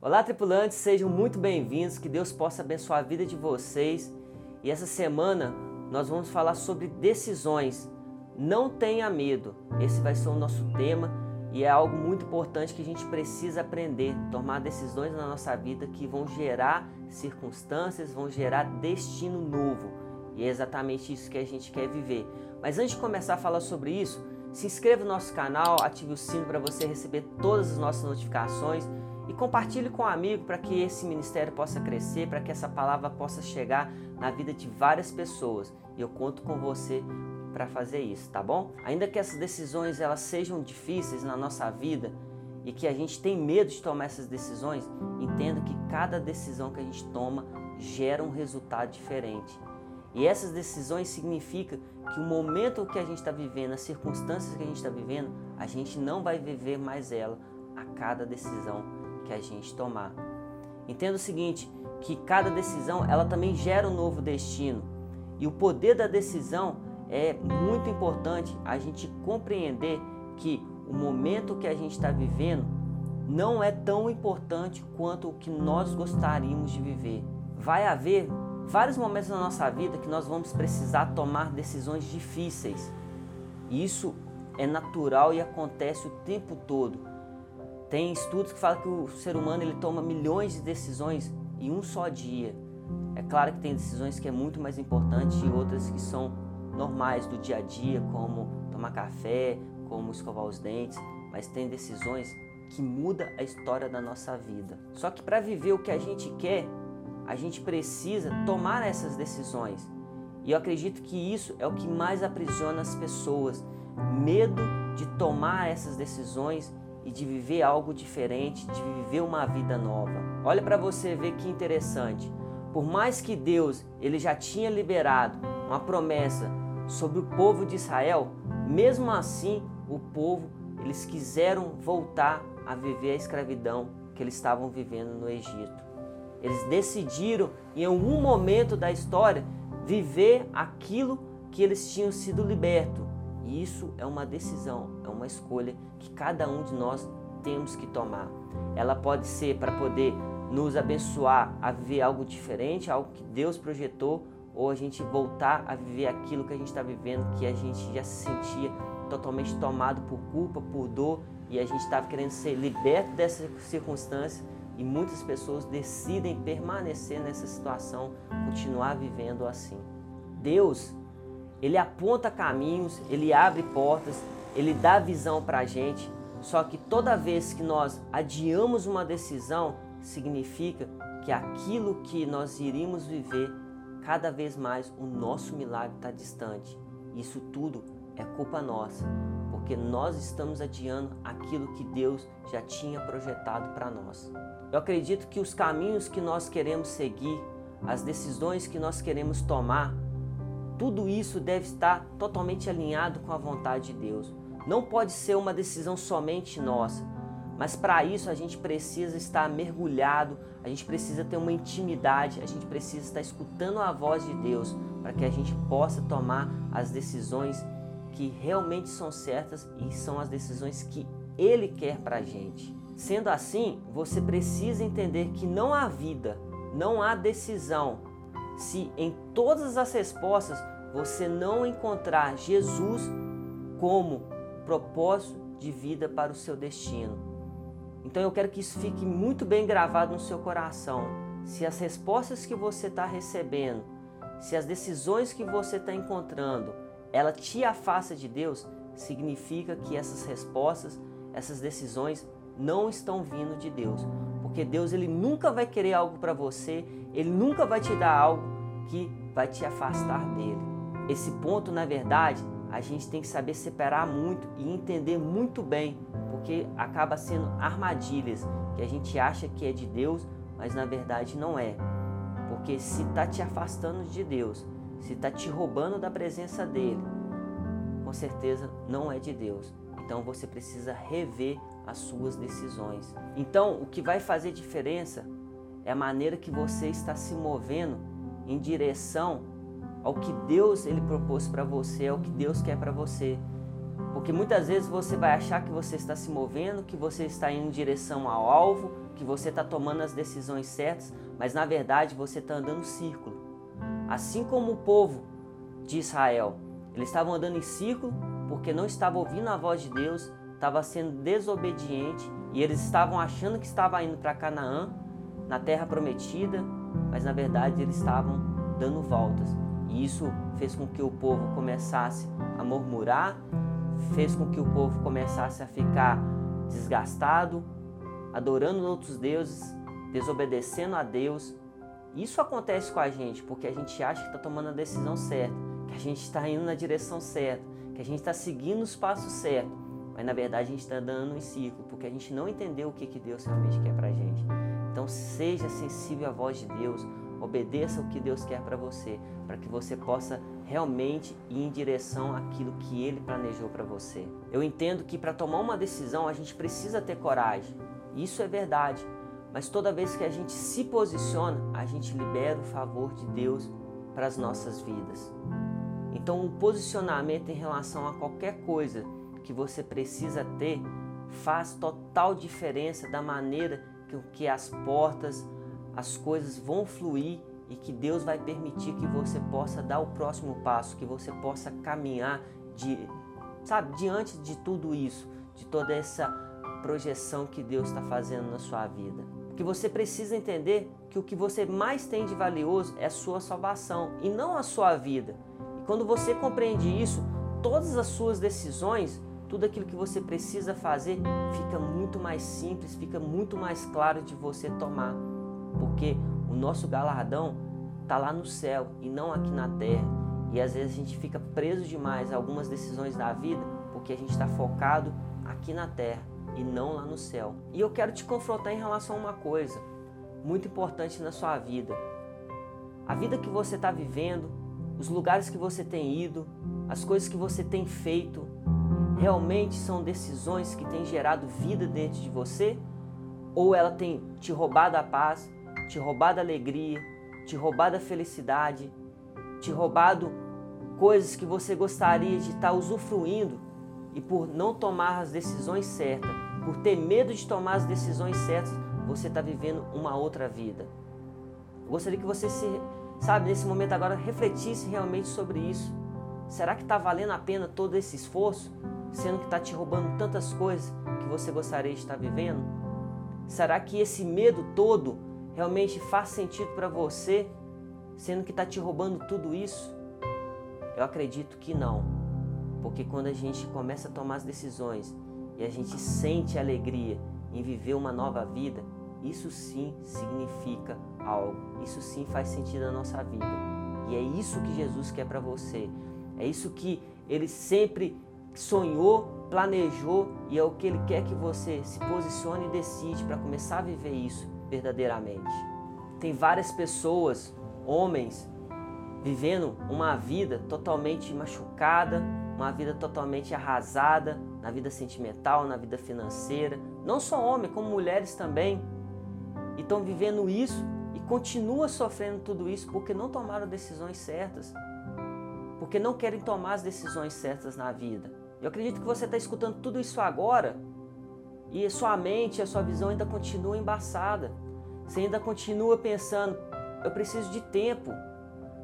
Olá, tripulantes, sejam muito bem-vindos. Que Deus possa abençoar a vida de vocês. E essa semana nós vamos falar sobre decisões. Não tenha medo. Esse vai ser o nosso tema e é algo muito importante que a gente precisa aprender, tomar decisões na nossa vida que vão gerar circunstâncias, vão gerar destino novo. E é exatamente isso que a gente quer viver. Mas antes de começar a falar sobre isso, se inscreva no nosso canal, ative o sino para você receber todas as nossas notificações e compartilhe com um amigo para que esse ministério possa crescer, para que essa palavra possa chegar na vida de várias pessoas. E eu conto com você para fazer isso, tá bom? Ainda que essas decisões elas sejam difíceis na nossa vida e que a gente tem medo de tomar essas decisões, entenda que cada decisão que a gente toma gera um resultado diferente. E essas decisões significam que o momento que a gente está vivendo, as circunstâncias que a gente está vivendo, a gente não vai viver mais ela a cada decisão que a gente tomar. Entenda o seguinte, que cada decisão ela também gera um novo destino. E o poder da decisão é muito importante a gente compreender que o momento que a gente está vivendo não é tão importante quanto o que nós gostaríamos de viver. Vai haver vários momentos na nossa vida que nós vamos precisar tomar decisões difíceis. Isso é natural e acontece o tempo todo. Tem estudos que falam que o ser humano ele toma milhões de decisões em um só dia. É claro que tem decisões que é muito mais importante e outras que são normais do dia a dia, como tomar café, como escovar os dentes, mas tem decisões que muda a história da nossa vida. Só que para viver o que a gente quer, a gente precisa tomar essas decisões. E eu acredito que isso é o que mais aprisiona as pessoas, medo de tomar essas decisões e de viver algo diferente, de viver uma vida nova. Olha para você ver que interessante. Por mais que Deus ele já tinha liberado uma promessa sobre o povo de Israel, mesmo assim o povo eles quiseram voltar a viver a escravidão que eles estavam vivendo no Egito. Eles decidiram em algum momento da história viver aquilo que eles tinham sido libertos e isso é uma decisão, é uma escolha que cada um de nós temos que tomar. Ela pode ser para poder nos abençoar a viver algo diferente, algo que Deus projetou, ou a gente voltar a viver aquilo que a gente está vivendo, que a gente já se sentia totalmente tomado por culpa, por dor, e a gente estava querendo ser liberto dessa circunstância. E muitas pessoas decidem permanecer nessa situação, continuar vivendo assim. Deus ele aponta caminhos, ele abre portas, ele dá visão para a gente. Só que toda vez que nós adiamos uma decisão, significa que aquilo que nós iríamos viver, cada vez mais o nosso milagre está distante. Isso tudo é culpa nossa, porque nós estamos adiando aquilo que Deus já tinha projetado para nós. Eu acredito que os caminhos que nós queremos seguir, as decisões que nós queremos tomar, tudo isso deve estar totalmente alinhado com a vontade de Deus. Não pode ser uma decisão somente nossa, mas para isso a gente precisa estar mergulhado, a gente precisa ter uma intimidade, a gente precisa estar escutando a voz de Deus para que a gente possa tomar as decisões que realmente são certas e são as decisões que Ele quer para a gente. Sendo assim, você precisa entender que não há vida, não há decisão se em todas as respostas você não encontrar Jesus como propósito de vida para o seu destino. Então eu quero que isso fique muito bem gravado no seu coração. Se as respostas que você está recebendo, se as decisões que você está encontrando, ela te afasta de Deus, significa que essas respostas, essas decisões não estão vindo de Deus. Porque Deus ele nunca vai querer algo para você, ele nunca vai te dar algo que vai te afastar dele. Esse ponto, na verdade, a gente tem que saber separar muito e entender muito bem, porque acaba sendo armadilhas que a gente acha que é de Deus, mas na verdade não é. Porque se está te afastando de Deus, se está te roubando da presença dele, com certeza não é de Deus. Então você precisa rever as suas decisões. Então, o que vai fazer diferença é a maneira que você está se movendo em direção ao que Deus ele propôs para você, ao que Deus quer para você. Porque muitas vezes você vai achar que você está se movendo, que você está indo em direção ao alvo, que você está tomando as decisões certas, mas na verdade você está andando em círculo. Assim como o povo de Israel, eles estavam andando em círculo porque não estavam ouvindo a voz de Deus, estava sendo desobediente e eles estavam achando que estava indo para Canaã, na terra prometida, mas na verdade eles estavam dando voltas. E isso fez com que o povo começasse a murmurar, fez com que o povo começasse a ficar desgastado, adorando outros deuses, desobedecendo a Deus. Isso acontece com a gente porque a gente acha que está tomando a decisão certa, que a gente está indo na direção certa, que a gente está seguindo os passos certos, mas na verdade a gente está andando em círculo porque a gente não entendeu o que, que Deus realmente quer para a gente. Então seja sensível à voz de Deus, obedeça o que Deus quer para você, para que você possa realmente ir em direção àquilo que Ele planejou para você. Eu entendo que para tomar uma decisão a gente precisa ter coragem, isso é verdade, mas toda vez que a gente se posiciona, a gente libera o favor de Deus para as nossas vidas. Então, o posicionamento em relação a qualquer coisa que você precisa ter faz total diferença da maneira que as portas, as coisas vão fluir e que Deus vai permitir que você possa dar o próximo passo, que você possa caminhar de, sabe, diante de tudo isso, de toda essa projeção que Deus está fazendo na sua vida. Que você precisa entender que o que você mais tem de valioso é a sua salvação e não a sua vida. E quando você compreende isso, todas as suas decisões tudo aquilo que você precisa fazer fica muito mais simples, fica muito mais claro de você tomar, porque o nosso galardão está lá no céu e não aqui na terra. E às vezes a gente fica preso demais a algumas decisões da vida porque a gente está focado aqui na terra e não lá no céu. E eu quero te confrontar em relação a uma coisa muito importante na sua vida. A vida que você está vivendo, os lugares que você tem ido, as coisas que você tem feito, realmente são decisões que têm gerado vida dentro de você? Ou ela tem te roubado a paz, te roubado a alegria, te roubado a felicidade, te roubado coisas que você gostaria de estar usufruindo e por não tomar as decisões certas, por ter medo de tomar as decisões certas, você está vivendo uma outra vida. Eu gostaria que você se, sabe, nesse momento agora refletisse realmente sobre isso. Será que está valendo a pena todo esse esforço? Sendo que está te roubando tantas coisas que você gostaria de estar vivendo? Será que esse medo todo realmente faz sentido para você, sendo que está te roubando tudo isso? Eu acredito que não, porque quando a gente começa a tomar as decisões e a gente sente alegria em viver uma nova vida, isso sim significa algo, isso sim faz sentido na nossa vida. E é isso que Jesus quer para você, é isso que ele sempre sonhou, planejou e é o que Ele quer que você se posicione e decide para começar a viver isso verdadeiramente. Tem várias pessoas, homens, vivendo uma vida totalmente machucada, uma vida totalmente arrasada na vida sentimental, na vida financeira. Não só homens, como mulheres também. E estão vivendo isso e continuam sofrendo tudo isso porque não tomaram decisões certas. Porque não querem tomar as decisões certas na vida. Eu acredito que você está escutando tudo isso agora e sua mente, a sua visão ainda continua embaçada. Você ainda continua pensando, eu preciso de tempo.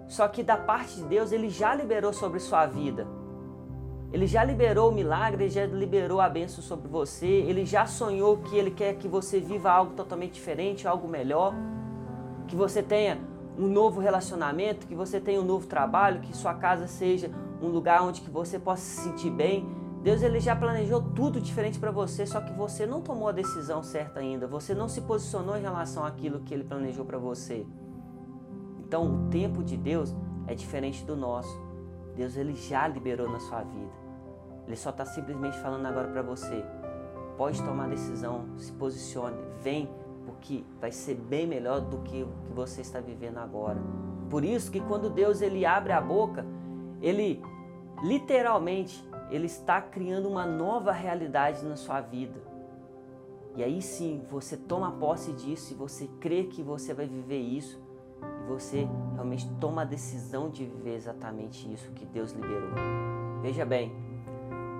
Só que da parte de Deus, Ele já liberou sobre sua vida. Ele já liberou o milagre, Ele já liberou a bênção sobre você. Ele já sonhou que Ele quer que você viva algo totalmente diferente, algo melhor. Que você tenha um novo relacionamento, que você tenha um novo trabalho, que sua casa seja um lugar onde que você possa se sentir bem. Deus ele já planejou tudo diferente para você, só que você não tomou a decisão certa ainda. Você não se posicionou em relação àquilo que ele planejou para você. Então, o tempo de Deus é diferente do nosso. Deus ele já liberou na sua vida. Ele só está simplesmente falando agora para você. Pode tomar decisão, se posicione, vem, porque vai ser bem melhor do que o que você está vivendo agora. Por isso que quando Deus ele abre a boca, ele literalmente ele está criando uma nova realidade na sua vida. E aí sim, você toma posse disso e você crê que você vai viver isso e você realmente toma a decisão de viver exatamente isso que Deus liberou. Veja bem,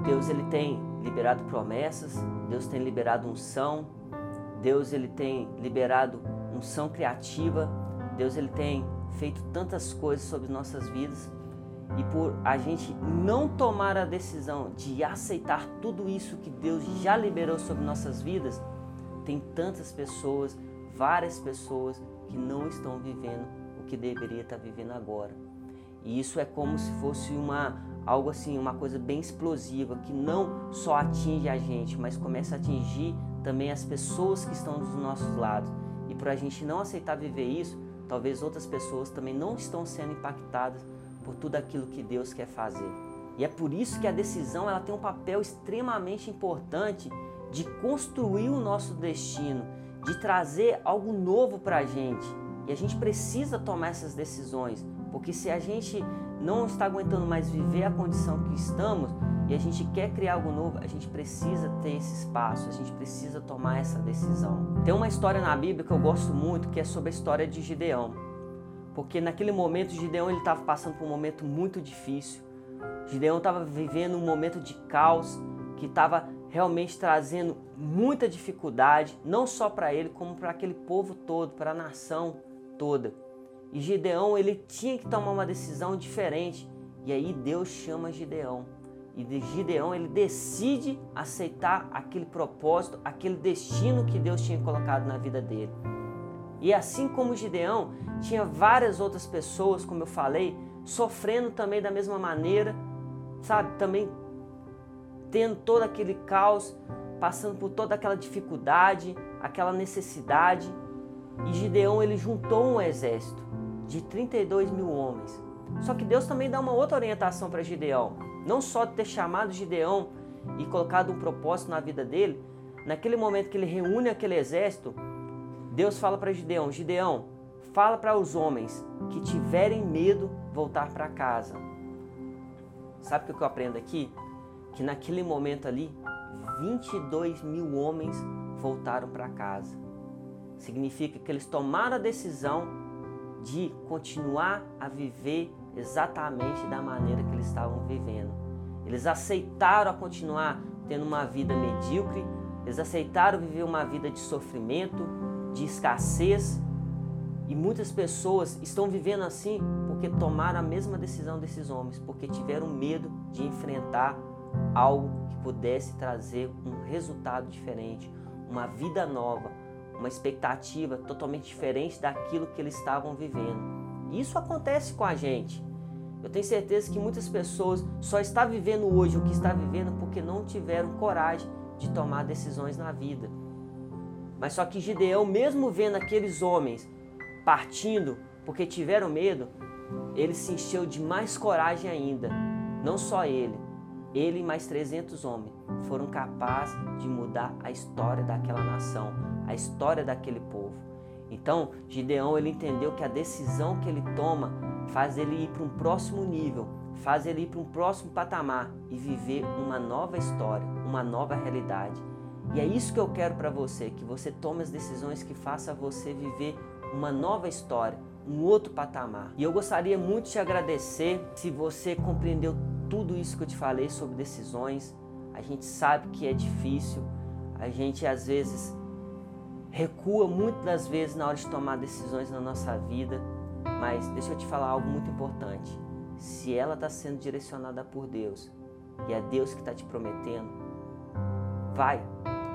Deus ele tem liberado promessas, Deus tem liberado unção, Deus ele tem liberado unção criativa, Deus ele tem feito tantas coisas sobre nossas vidas e por a gente não tomar a decisão de aceitar tudo isso que Deus já liberou sobre nossas vidas, tem tantas pessoas, várias pessoas que não estão vivendo o que deveria estar vivendo agora. E isso é como se fosse uma algo assim, uma coisa bem explosiva que não só atinge a gente, mas começa a atingir também as pessoas que estão dos nossos lados. E por a gente não aceitar viver isso, talvez outras pessoas também não estão sendo impactadas por tudo aquilo que Deus quer fazer. E é por isso que a decisão ela tem um papel extremamente importante de construir o nosso destino, de trazer algo novo para a gente. E a gente precisa tomar essas decisões, porque se a gente não está aguentando mais viver a condição que estamos e a gente quer criar algo novo, a gente precisa ter esse espaço, a gente precisa tomar essa decisão. Tem uma história na Bíblia que eu gosto muito, que é sobre a história de Gideão. Porque naquele momento Gideão estava passando por um momento muito difícil. Gideão estava vivendo um momento de caos que estava realmente trazendo muita dificuldade, não só para ele, como para aquele povo todo, para a nação toda. E Gideão, ele tinha que tomar uma decisão diferente. E aí Deus chama Gideão. E de Gideão, ele decide aceitar aquele propósito, aquele destino que Deus tinha colocado na vida dele. E assim como Gideão, tinha várias outras pessoas, como eu falei, sofrendo também da mesma maneira, sabe? Também tendo todo aquele caos, passando por toda aquela dificuldade, aquela necessidade. E Gideão ele juntou um exército de 32 mil homens. Só que Deus também dá uma outra orientação para Gideão. Não só ter chamado Gideão e colocado um propósito na vida dele, naquele momento que ele reúne aquele exército, Deus fala para Gideão: Gideão, fala para os homens que tiverem medo voltar para casa. Sabe o que eu aprendo aqui? que naquele momento ali, 22 mil homens voltaram para casa. Significa que eles tomaram a decisão de continuar a viver exatamente da maneira que eles estavam vivendo. Eles aceitaram a continuar tendo uma vida medíocre, eles aceitaram viver uma vida de sofrimento, de escassez. E muitas pessoas estão vivendo assim porque tomaram a mesma decisão desses homens, porque tiveram medo de enfrentar algo que pudesse trazer um resultado diferente, uma vida nova, uma expectativa totalmente diferente daquilo que eles estavam vivendo. Isso acontece com a gente. Eu tenho certeza que muitas pessoas só estão vivendo hoje o que está vivendo porque não tiveram coragem de tomar decisões na vida. Mas só que Gideão, mesmo vendo aqueles homens partindo porque tiveram medo, ele se encheu de mais coragem ainda. Não só ele, ele e mais 300 homens foram capazes de mudar a história daquela nação, a história daquele povo. Então, Gideão ele entendeu que a decisão que ele toma faz ele ir para um próximo nível, faz ele ir para um próximo patamar e viver uma nova história, uma nova realidade. E é isso que eu quero para você, que você tome as decisões que faça você viver uma nova história, um outro patamar. E eu gostaria muito de agradecer se você compreendeu tudo isso que eu te falei sobre decisões. A gente sabe que é difícil, a gente às vezes recua muitas das vezes na hora de tomar decisões na nossa vida, mas deixa eu te falar algo muito importante. Se ela está sendo direcionada por Deus e é Deus que está te prometendo, vai,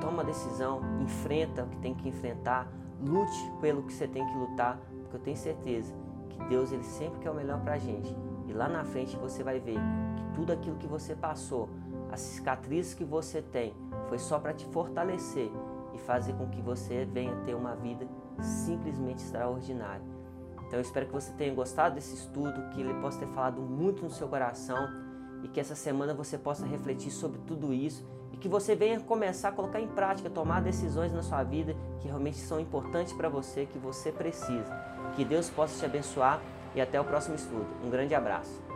toma a decisão, enfrenta o que tem que enfrentar, lute pelo que você tem que lutar, porque eu tenho certeza que Deus ele sempre quer o melhor para a gente. E lá na frente você vai ver tudo aquilo que você passou, as cicatrizes que você tem, foi só para te fortalecer e fazer com que você venha ter uma vida simplesmente extraordinária. Então eu espero que você tenha gostado desse estudo, que ele possa ter falado muito no seu coração e que essa semana você possa refletir sobre tudo isso e que você venha começar a colocar em prática, tomar decisões na sua vida que realmente são importantes para você, que você precisa. Que Deus possa te abençoar e até o próximo estudo. Um grande abraço.